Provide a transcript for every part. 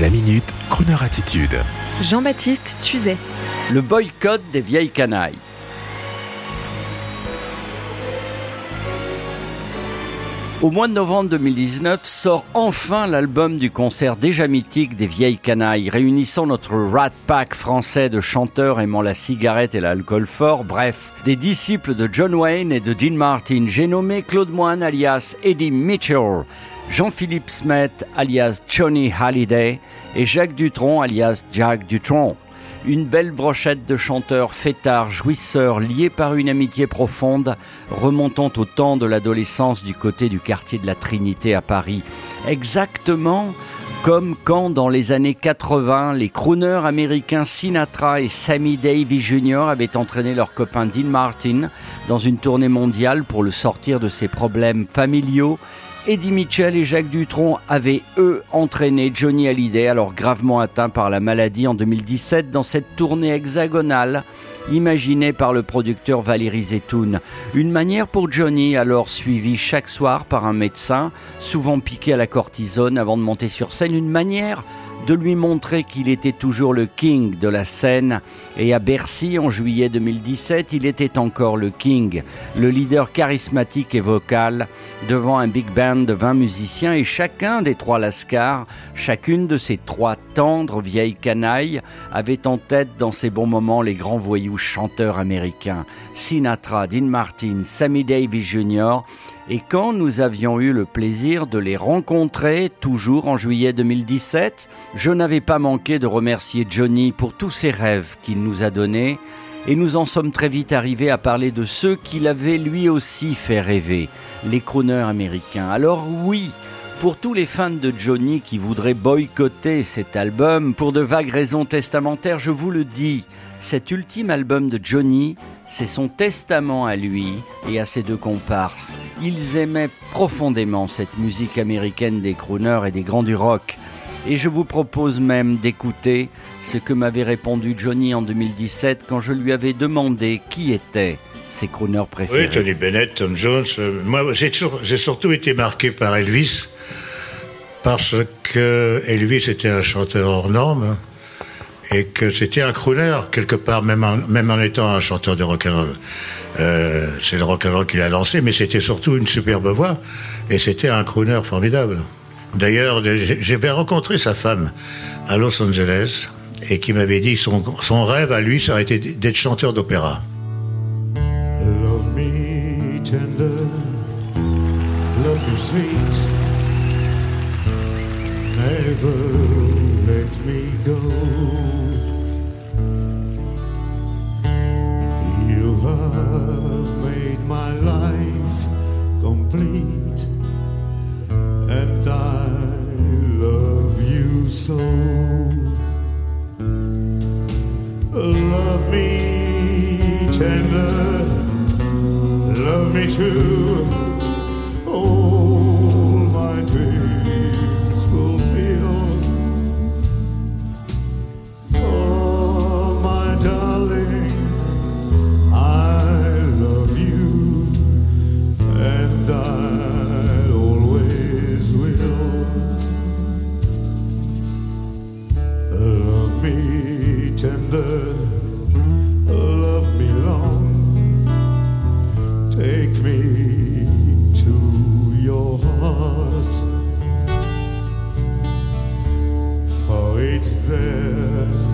La minute, Kroneur attitude. Jean-Baptiste Tuzet. Le boycott des vieilles canailles. Au mois de novembre 2019 sort enfin l'album du concert déjà mythique des vieilles canailles, réunissant notre rat pack français de chanteurs aimant la cigarette et l'alcool fort, bref, des disciples de John Wayne et de Dean Martin. J'ai nommé Claude Moine alias Eddie Mitchell, Jean-Philippe Smet alias Johnny Halliday et Jacques Dutronc alias Jack Dutronc. Une belle brochette de chanteurs fêtards, jouisseurs, liés par une amitié profonde, remontant au temps de l'adolescence du côté du quartier de la Trinité à Paris. Exactement comme quand dans les années 80, les crooners américains Sinatra et Sammy Davis Jr. avaient entraîné leur copain Dean Martin dans une tournée mondiale pour le sortir de ses problèmes familiaux Eddie Mitchell et Jacques Dutronc avaient, eux, entraîné Johnny Hallyday, alors gravement atteint par la maladie en 2017, dans cette tournée hexagonale imaginée par le producteur Valérie Zetoun. Une manière pour Johnny, alors suivi chaque soir par un médecin, souvent piqué à la cortisone avant de monter sur scène, une manière de lui montrer qu'il était toujours le king de la scène. Et à Bercy, en juillet 2017, il était encore le king, le leader charismatique et vocal, devant un big band de 20 musiciens et chacun des trois Lascars, chacune de ces trois tendres vieilles canailles, avait en tête dans ces bons moments les grands voyous chanteurs américains, Sinatra, Dean Martin, Sammy Davis Jr., et quand nous avions eu le plaisir de les rencontrer, toujours en juillet 2017, je n'avais pas manqué de remercier Johnny pour tous ses rêves qu'il nous a donnés, et nous en sommes très vite arrivés à parler de ceux qu'il avait lui aussi fait rêver, les crooners américains. Alors oui, pour tous les fans de Johnny qui voudraient boycotter cet album pour de vagues raisons testamentaires, je vous le dis, cet ultime album de Johnny, c'est son testament à lui et à ses deux comparses. Ils aimaient profondément cette musique américaine des crooners et des grands du rock. Et je vous propose même d'écouter ce que m'avait répondu Johnny en 2017 quand je lui avais demandé qui étaient ses crooners préférés. Oui, Tony Bennett, Tom Jones. Euh, moi, j'ai, j'ai surtout été marqué par Elvis parce que Elvis était un chanteur hors norme et que c'était un crooner quelque part, même en, même en étant un chanteur de rock and roll. Euh, c'est le rock and roll qu'il a lancé, mais c'était surtout une superbe voix et c'était un crooner formidable. D'ailleurs, j'avais rencontré sa femme à Los Angeles et qui m'avait dit son, son rêve à lui, ça aurait été d'être chanteur d'opéra. Let me go. You have made my life complete, and I love you so. Love me tender, love me true. All tender, oh, love me long, take me to your heart, for it's there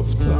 of time.